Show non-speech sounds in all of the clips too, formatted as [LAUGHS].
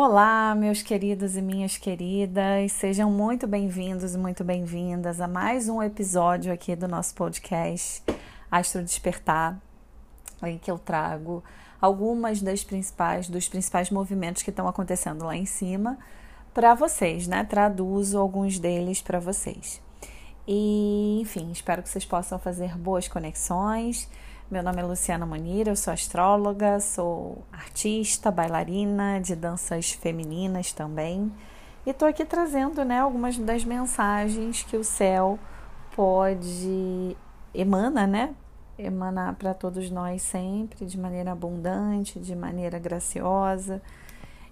Olá, meus queridos e minhas queridas, sejam muito bem-vindos e muito bem-vindas a mais um episódio aqui do nosso podcast Astro Despertar, em que eu trago algumas das principais dos principais movimentos que estão acontecendo lá em cima para vocês, né? Traduzo alguns deles para vocês. E, enfim, espero que vocês possam fazer boas conexões. Meu nome é Luciana Manira, eu sou astróloga, sou artista, bailarina de danças femininas também. E estou aqui trazendo né, algumas das mensagens que o céu pode emana, né? Emanar para todos nós sempre, de maneira abundante, de maneira graciosa.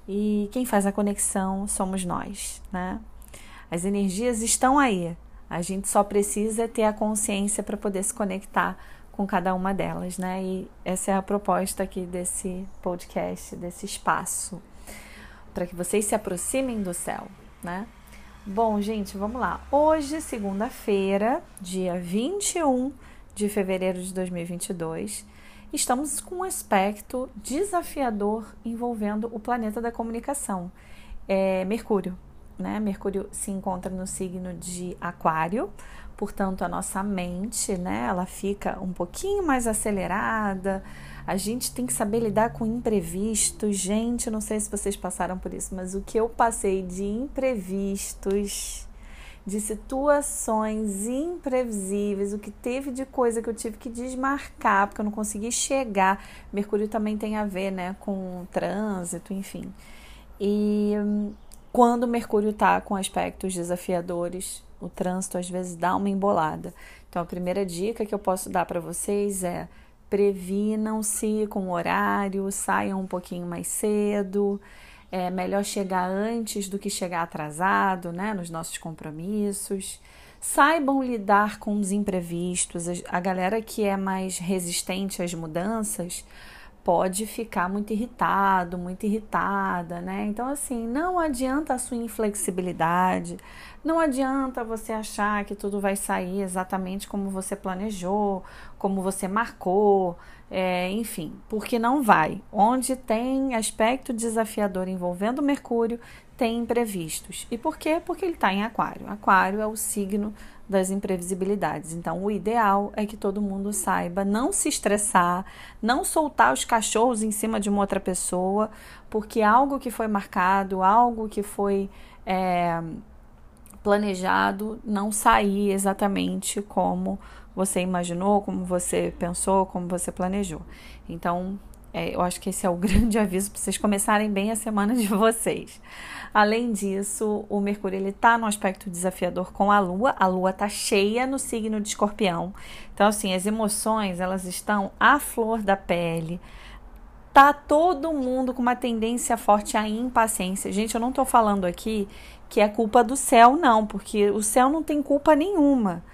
E quem faz a conexão somos nós, né? As energias estão aí, a gente só precisa ter a consciência para poder se conectar com cada uma delas, né? E essa é a proposta aqui desse podcast, desse espaço, para que vocês se aproximem do céu, né? Bom, gente, vamos lá. Hoje, segunda-feira, dia 21 de fevereiro de 2022, estamos com um aspecto desafiador envolvendo o planeta da comunicação, é Mercúrio né? Mercúrio se encontra no signo de Aquário, portanto a nossa mente, né, ela fica um pouquinho mais acelerada. A gente tem que saber lidar com imprevistos. Gente, não sei se vocês passaram por isso, mas o que eu passei de imprevistos, de situações imprevisíveis, o que teve de coisa que eu tive que desmarcar porque eu não consegui chegar. Mercúrio também tem a ver, né, com trânsito, enfim. E hum, quando Mercúrio está com aspectos desafiadores, o trânsito às vezes dá uma embolada. Então, a primeira dica que eu posso dar para vocês é previnam-se com o horário, saiam um pouquinho mais cedo. É melhor chegar antes do que chegar atrasado, né, nos nossos compromissos. Saibam lidar com os imprevistos. A galera que é mais resistente às mudanças pode ficar muito irritado, muito irritada, né? Então, assim, não adianta a sua inflexibilidade, não adianta você achar que tudo vai sair exatamente como você planejou, como você marcou, é, enfim, porque não vai. Onde tem aspecto desafiador envolvendo Mercúrio, tem imprevistos. E por quê? Porque ele está em Aquário. Aquário é o signo das imprevisibilidades. Então, o ideal é que todo mundo saiba não se estressar, não soltar os cachorros em cima de uma outra pessoa, porque algo que foi marcado, algo que foi é, planejado, não sair exatamente como você imaginou, como você pensou, como você planejou. Então, é, eu acho que esse é o [LAUGHS] grande aviso para vocês começarem bem a semana de vocês. Além disso, o Mercúrio ele está no aspecto desafiador com a Lua. A Lua está cheia no signo de Escorpião. Então, assim, as emoções elas estão à flor da pele. Tá todo mundo com uma tendência forte à impaciência. Gente, eu não estou falando aqui que é culpa do céu, não, porque o céu não tem culpa nenhuma.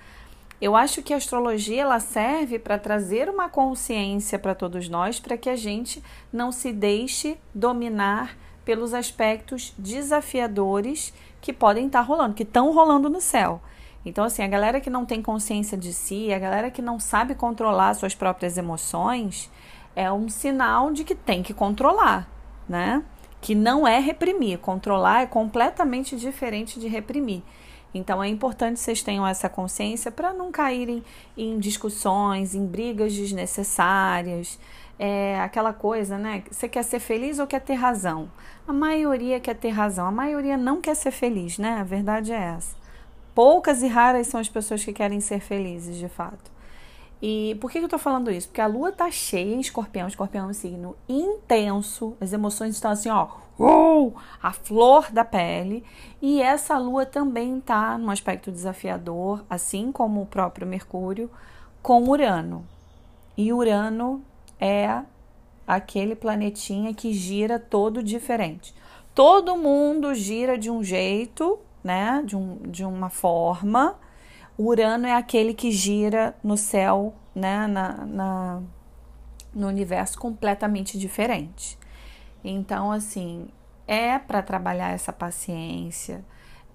Eu acho que a astrologia ela serve para trazer uma consciência para todos nós, para que a gente não se deixe dominar pelos aspectos desafiadores que podem estar tá rolando, que estão rolando no céu. Então, assim, a galera que não tem consciência de si, a galera que não sabe controlar suas próprias emoções, é um sinal de que tem que controlar, né? Que não é reprimir. Controlar é completamente diferente de reprimir. Então é importante vocês tenham essa consciência para não caírem em discussões, em brigas desnecessárias. É aquela coisa, né? Você quer ser feliz ou quer ter razão? A maioria quer ter razão, a maioria não quer ser feliz, né? A verdade é essa. Poucas e raras são as pessoas que querem ser felizes, de fato. E por que eu tô falando isso? Porque a lua tá cheia em escorpião, escorpião é um signo intenso, as emoções estão assim, ó, uh, a flor da pele. E essa lua também tá num aspecto desafiador, assim como o próprio Mercúrio, com Urano. E Urano é aquele planetinha que gira todo diferente. Todo mundo gira de um jeito, né? De, um, de uma forma Urano é aquele que gira no céu, né, na, na, no universo completamente diferente. Então, assim, é para trabalhar essa paciência,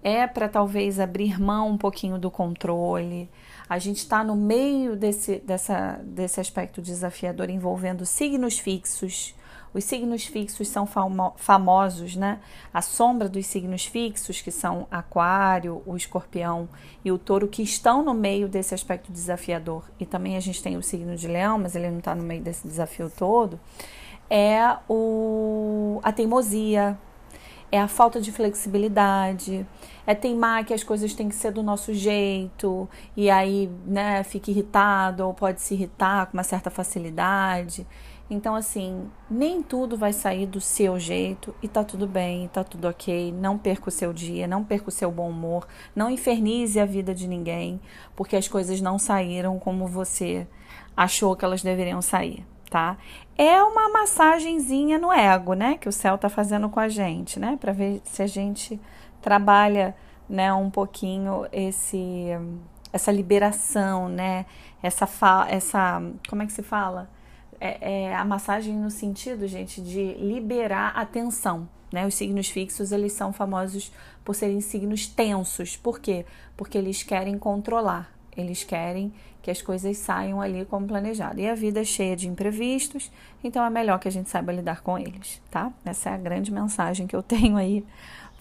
é para talvez abrir mão um pouquinho do controle. A gente está no meio desse, dessa, desse aspecto desafiador envolvendo signos fixos. Os signos fixos são famo famosos, né? A sombra dos signos fixos, que são Aquário, o Escorpião e o Touro, que estão no meio desse aspecto desafiador. E também a gente tem o signo de Leão, mas ele não está no meio desse desafio todo. É o, a teimosia, é a falta de flexibilidade, é teimar que as coisas têm que ser do nosso jeito e aí, né, fica irritado ou pode se irritar com uma certa facilidade. Então, assim, nem tudo vai sair do seu jeito e tá tudo bem, tá tudo ok. Não perca o seu dia, não perca o seu bom humor, não infernize a vida de ninguém, porque as coisas não saíram como você achou que elas deveriam sair, tá? É uma massagenzinha no ego, né, que o céu tá fazendo com a gente, né, para ver se a gente trabalha, né, um pouquinho esse essa liberação, né? Essa essa como é que se fala? é, é a massagem no sentido, gente, de liberar a tensão. Né? Os signos fixos eles são famosos por serem signos tensos. Por quê? Porque eles querem controlar, eles querem que as coisas saiam ali como planejado. E a vida é cheia de imprevistos, então é melhor que a gente saiba lidar com eles, tá? Essa é a grande mensagem que eu tenho aí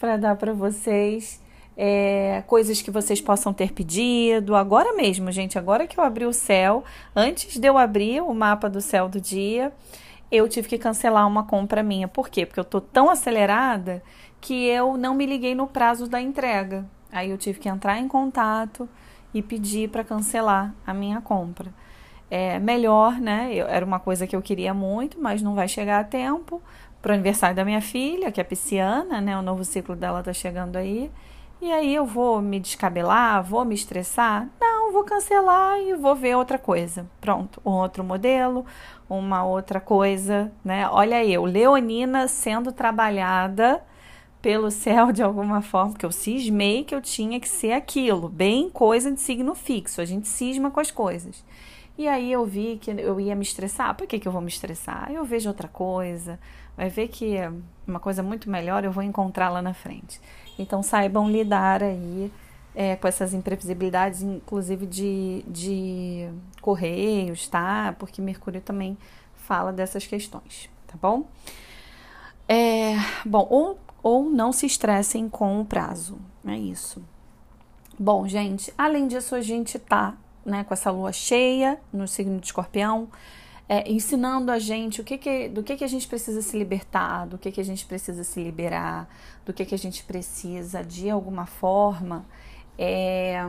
para dar para vocês é, coisas que vocês possam ter pedido. Agora mesmo, gente, agora que eu abri o céu, antes de eu abrir o mapa do céu do dia, eu tive que cancelar uma compra minha. Por quê? Porque eu tô tão acelerada que eu não me liguei no prazo da entrega. Aí eu tive que entrar em contato e pedir para cancelar a minha compra. É melhor, né? Eu, era uma coisa que eu queria muito, mas não vai chegar a tempo para o aniversário da minha filha, que é pisciana, né? O novo ciclo dela tá chegando aí. E aí eu vou me descabelar, vou me estressar? Não, vou cancelar e vou ver outra coisa. Pronto, um outro modelo, uma outra coisa, né? Olha eu, Leonina sendo trabalhada pelo céu de alguma forma, porque eu cismei que eu tinha que ser aquilo, bem coisa de signo fixo, a gente cisma com as coisas. E aí eu vi que eu ia me estressar. Por que, que eu vou me estressar? Eu vejo outra coisa, vai ver que uma coisa muito melhor eu vou encontrar lá na frente. Então saibam lidar aí é, com essas imprevisibilidades, inclusive de, de correios, tá? Porque Mercúrio também fala dessas questões, tá bom? É, bom, ou, não se estressem com o prazo, é isso. Bom, gente, além disso, a gente tá né, com essa lua cheia no signo de escorpião é, ensinando a gente o que, que do que, que a gente precisa se libertar, do que, que a gente precisa se liberar, do que, que a gente precisa, de alguma forma, é,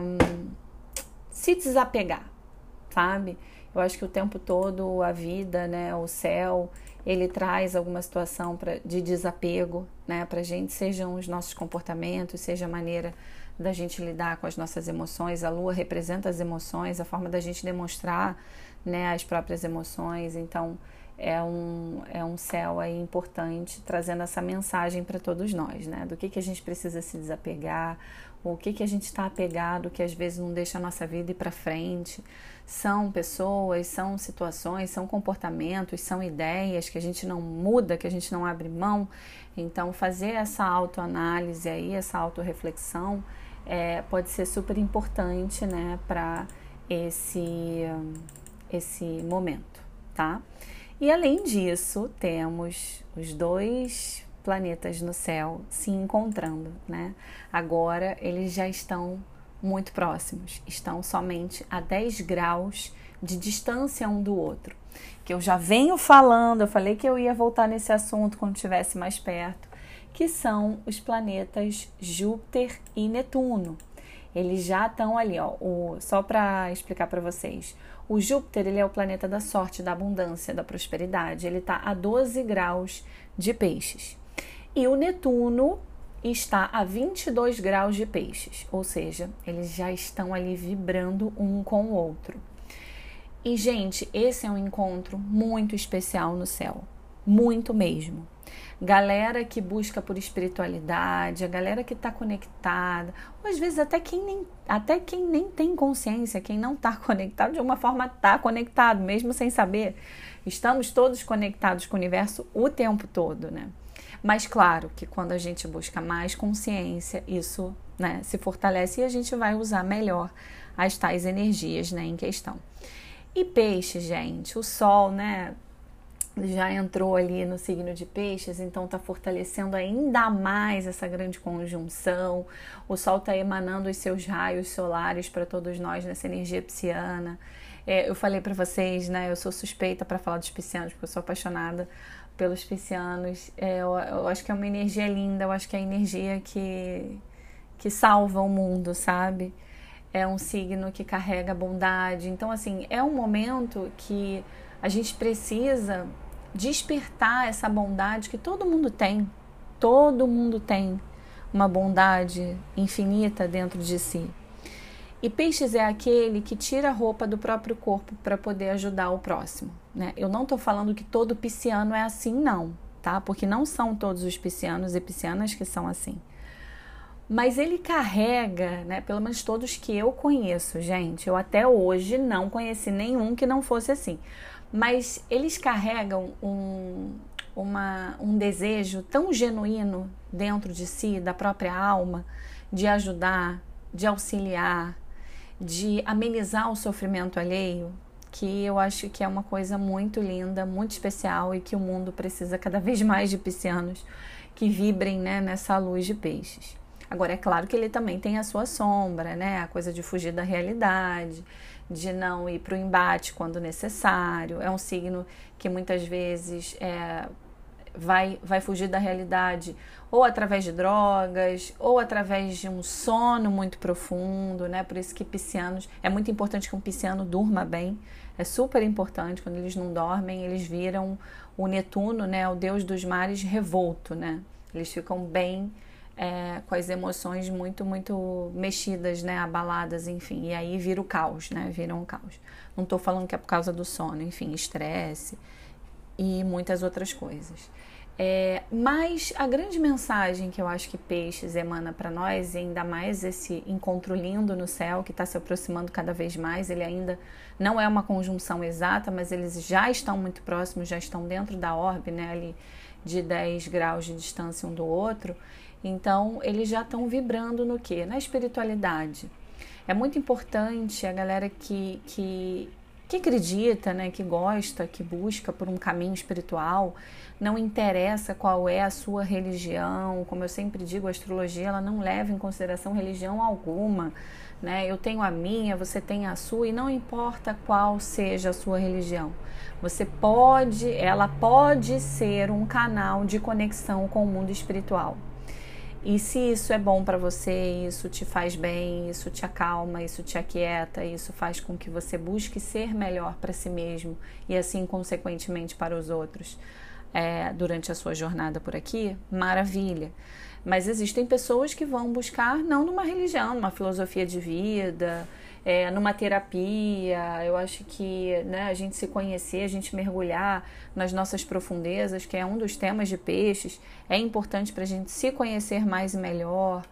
se desapegar, sabe? Eu acho que o tempo todo a vida, né, o céu, ele traz alguma situação pra, de desapego, né, pra gente, sejam os nossos comportamentos, seja a maneira da gente lidar com as nossas emoções. A lua representa as emoções, a forma da gente demonstrar né, as próprias emoções. Então, é um, é um céu aí importante trazendo essa mensagem para todos nós, né? Do que, que a gente precisa se desapegar, o que, que a gente está apegado que às vezes não deixa a nossa vida ir para frente. São pessoas, são situações, são comportamentos, são ideias que a gente não muda, que a gente não abre mão. Então, fazer essa autoanálise aí, essa autorreflexão, é, pode ser super importante, né, para esse esse momento, tá? E além disso, temos os dois planetas no céu se encontrando, né? Agora eles já estão muito próximos, estão somente a 10 graus de distância um do outro. Que eu já venho falando, eu falei que eu ia voltar nesse assunto quando estivesse mais perto, que são os planetas Júpiter e Netuno. Eles já estão ali, ó, o, só para explicar para vocês. O Júpiter ele é o planeta da sorte, da abundância, da prosperidade. Ele está a 12 graus de peixes. E o Netuno está a 22 graus de peixes, ou seja, eles já estão ali vibrando um com o outro. E, gente, esse é um encontro muito especial no céu, muito mesmo galera que busca por espiritualidade, a galera que está conectada, ou às vezes até quem nem, até quem nem tem consciência, quem não está [LAUGHS] conectado, de alguma forma está conectado, mesmo sem saber. Estamos todos conectados com o universo o tempo todo, né? Mas claro que quando a gente busca mais consciência, isso né, se fortalece e a gente vai usar melhor as tais energias né, em questão. E peixe, gente, o sol, né? já entrou ali no signo de peixes, então está fortalecendo ainda mais essa grande conjunção. O Sol está emanando os seus raios solares para todos nós nessa energia pisciana. É, eu falei para vocês, né? Eu sou suspeita para falar dos piscianos, porque eu sou apaixonada pelos piscianos. É, eu, eu, acho que é uma energia linda, eu acho que é a energia que, que salva o mundo, sabe? É um signo que carrega bondade. Então, assim, é um momento que a gente precisa despertar essa bondade que todo mundo tem. Todo mundo tem uma bondade infinita dentro de si. E peixes é aquele que tira a roupa do próprio corpo para poder ajudar o próximo. Né? Eu não estou falando que todo pisciano é assim, não, tá? Porque não são todos os piscianos e piscianas que são assim. Mas ele carrega, né? Pelo menos todos que eu conheço, gente. Eu até hoje não conheci nenhum que não fosse assim mas eles carregam um, uma, um desejo tão genuíno dentro de si, da própria alma, de ajudar, de auxiliar, de amenizar o sofrimento alheio, que eu acho que é uma coisa muito linda, muito especial e que o mundo precisa cada [LAUGHS] vez mais de piscianos que vibrem né, nessa luz de peixes. Agora, é claro que ele também tem a sua sombra, né? A coisa de fugir da realidade, de não ir para o embate quando necessário. É um signo que muitas vezes é, vai, vai fugir da realidade ou através de drogas ou através de um sono muito profundo, né? Por isso que piscianos é muito importante que um pisciano durma bem. É super importante quando eles não dormem, eles viram o Netuno, né, o deus dos mares revolto, né? Eles ficam bem é, com as emoções muito, muito mexidas, né, abaladas, enfim, e aí vira o caos, né, viram um caos. Não estou falando que é por causa do sono, enfim, estresse e muitas outras coisas. É, mas a grande mensagem que eu acho que Peixes emana para nós, e ainda mais esse encontro lindo no céu que está se aproximando cada vez mais, ele ainda não é uma conjunção exata, mas eles já estão muito próximos, já estão dentro da orbe, né, ali de 10 graus de distância um do outro. Então, eles já estão vibrando no que? Na espiritualidade. É muito importante a galera que, que, que acredita, né, que gosta, que busca por um caminho espiritual, não interessa qual é a sua religião, como eu sempre digo, a astrologia ela não leva em consideração religião alguma, né? Eu tenho a minha, você tem a sua e não importa qual seja a sua religião. Você pode, ela pode ser um canal de conexão com o mundo espiritual. E se isso é bom para você, isso te faz bem, isso te acalma, isso te aquieta, isso faz com que você busque ser melhor para si mesmo e assim, consequentemente, para os outros é, durante a sua jornada por aqui, maravilha. Mas existem pessoas que vão buscar não numa religião, numa filosofia de vida, é, numa terapia. Eu acho que né, a gente se conhecer, a gente mergulhar nas nossas profundezas, que é um dos temas de peixes, é importante para a gente se conhecer mais e melhor.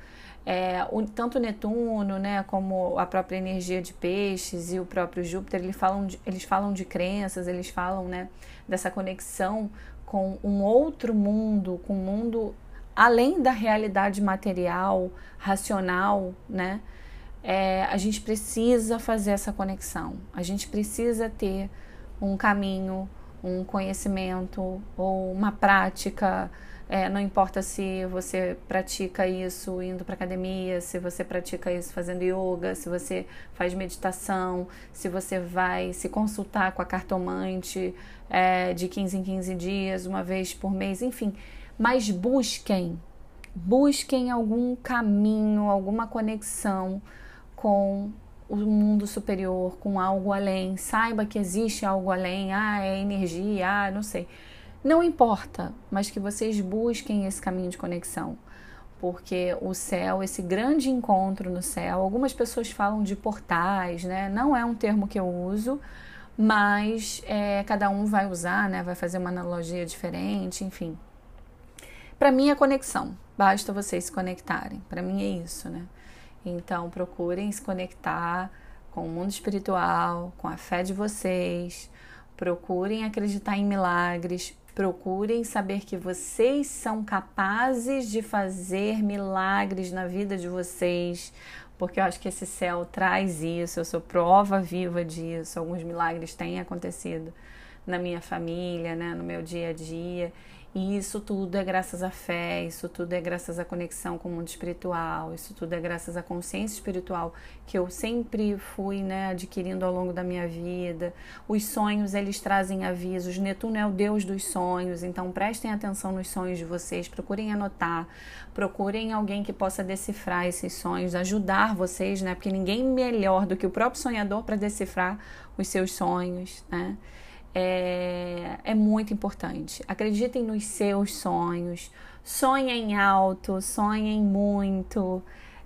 É, o, tanto Netuno, né, como a própria energia de peixes e o próprio Júpiter, eles falam de, eles falam de crenças, eles falam né, dessa conexão com um outro mundo, com um mundo além da realidade material, racional, né? É, a gente precisa fazer essa conexão. A gente precisa ter um caminho, um conhecimento ou uma prática. É, não importa se você pratica isso indo para academia, se você pratica isso fazendo yoga, se você faz meditação, se você vai se consultar com a cartomante é, de 15 em 15 dias, uma vez por mês, enfim. Mas busquem, busquem algum caminho, alguma conexão com o mundo superior, com algo além. Saiba que existe algo além. Ah, é energia, ah, não sei. Não importa, mas que vocês busquem esse caminho de conexão. Porque o céu, esse grande encontro no céu, algumas pessoas falam de portais, né? Não é um termo que eu uso, mas é, cada um vai usar, né? Vai fazer uma analogia diferente, enfim. Para mim é conexão. Basta vocês se conectarem. Para mim é isso, né? Então, procurem se conectar com o mundo espiritual, com a fé de vocês. Procurem acreditar em milagres. Procurem saber que vocês são capazes de fazer milagres na vida de vocês, porque eu acho que esse céu traz isso. Eu sou prova viva disso. Alguns milagres têm acontecido na minha família, né, no meu dia a dia. E isso tudo é graças à fé, isso tudo é graças à conexão com o mundo espiritual, isso tudo é graças à consciência espiritual que eu sempre fui né, adquirindo ao longo da minha vida. Os sonhos, eles trazem avisos. Netuno é o deus dos sonhos, então prestem atenção nos sonhos de vocês, procurem anotar, procurem alguém que possa decifrar esses sonhos, ajudar vocês, né? Porque ninguém melhor do que o próprio sonhador para decifrar os seus sonhos, né? É, é muito importante. Acreditem nos seus sonhos, sonhem alto, sonhem muito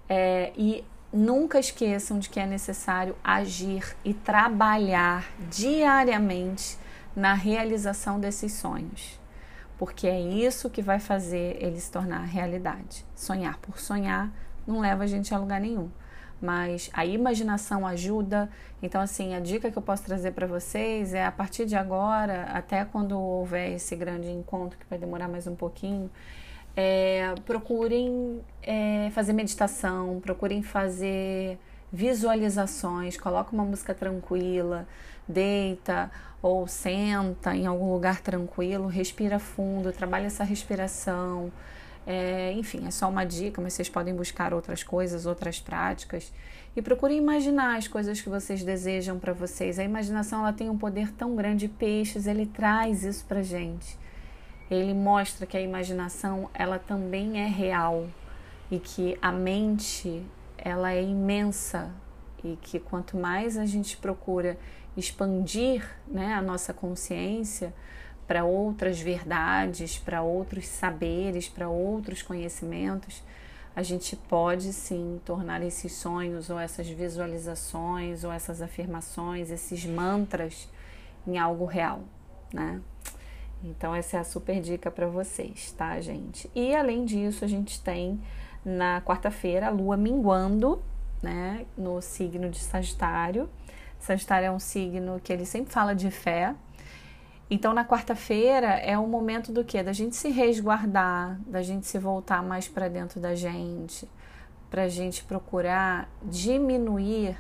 é, e nunca esqueçam de que é necessário agir e trabalhar diariamente na realização desses sonhos, porque é isso que vai fazer ele se tornar realidade. Sonhar por sonhar não leva a gente a lugar nenhum mas a imaginação ajuda. Então, assim, a dica que eu posso trazer para vocês é a partir de agora, até quando houver esse grande encontro, que vai demorar mais um pouquinho, é, procurem é, fazer meditação, procurem fazer visualizações, coloca uma música tranquila, deita ou senta em algum lugar tranquilo, respira fundo, trabalha essa respiração. É, enfim, é só uma dica, mas vocês podem buscar outras coisas, outras práticas e procurem imaginar as coisas que vocês desejam para vocês. A imaginação ela tem um poder tão grande. Peixes, ele traz isso para gente. Ele mostra que a imaginação ela também é real e que a mente ela é imensa e que quanto mais a gente procura expandir né, a nossa consciência, para outras verdades, para outros saberes, para outros conhecimentos, a gente pode sim tornar esses sonhos ou essas visualizações ou essas afirmações, esses mantras em algo real, né? Então essa é a super dica para vocês, tá, gente? E além disso, a gente tem na quarta-feira a lua minguando, né, no signo de Sagitário. Sagitário é um signo que ele sempre fala de fé, então, na quarta-feira é o momento do quê? Da gente se resguardar, da gente se voltar mais para dentro da gente, para a gente procurar diminuir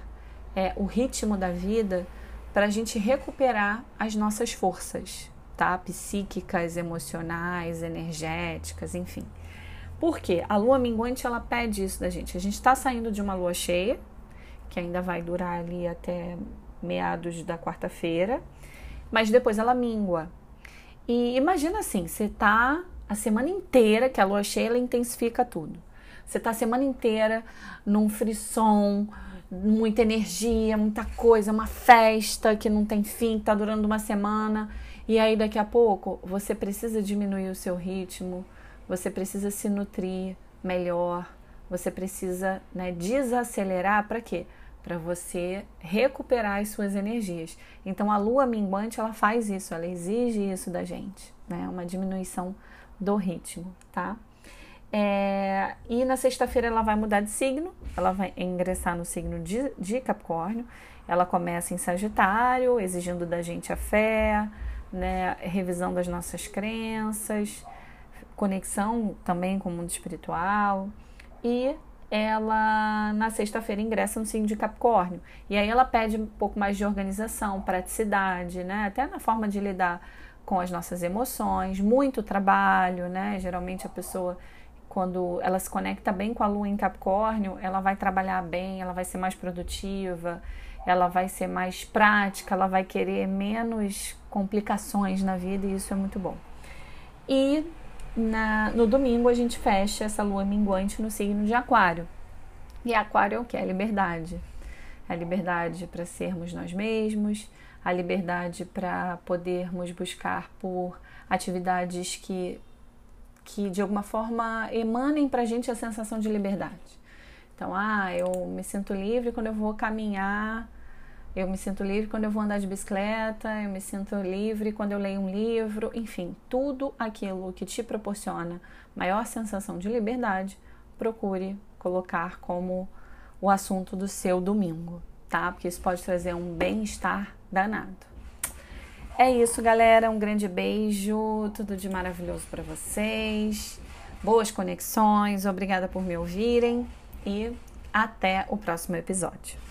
é, o ritmo da vida, para a gente recuperar as nossas forças, tá? Psíquicas, emocionais, energéticas, enfim. Por quê? A lua minguante ela pede isso da gente. A gente está saindo de uma lua cheia, que ainda vai durar ali até meados da quarta-feira mas depois ela mingua. E imagina assim, você tá a semana inteira, que a lua cheia ela intensifica tudo. Você tá a semana inteira num frisson, muita energia, muita coisa, uma festa que não tem fim, tá durando uma semana. E aí daqui a pouco você precisa diminuir o seu ritmo, você precisa se nutrir melhor, você precisa né, desacelerar para quê? Para você recuperar as suas energias. Então a lua minguante ela faz isso, ela exige isso da gente, né? Uma diminuição do ritmo, tá? É, e na sexta-feira ela vai mudar de signo, ela vai ingressar no signo de, de Capricórnio. Ela começa em Sagitário, exigindo da gente a fé, né, revisão das nossas crenças, conexão também com o mundo espiritual e ela na sexta-feira ingressa no signo de Capricórnio. E aí ela pede um pouco mais de organização, praticidade, né? Até na forma de lidar com as nossas emoções, muito trabalho, né? Geralmente a pessoa quando ela se conecta bem com a lua em Capricórnio, ela vai trabalhar bem, ela vai ser mais produtiva, ela vai ser mais prática, ela vai querer menos complicações na vida e isso é muito bom. E na, no domingo a gente fecha essa lua minguante no signo de Aquário. E Aquário é o que? É a liberdade. A liberdade para sermos nós mesmos, a liberdade para podermos buscar por atividades que, que de alguma forma emanem para a gente a sensação de liberdade. Então, ah, eu me sinto livre quando eu vou caminhar eu me sinto livre quando eu vou andar de bicicleta, eu me sinto livre quando eu leio um livro, enfim, tudo aquilo que te proporciona maior sensação de liberdade, procure colocar como o assunto do seu domingo, tá? Porque isso pode trazer um bem-estar danado. É isso, galera. Um grande beijo, tudo de maravilhoso para vocês. Boas conexões, obrigada por me ouvirem e até o próximo episódio.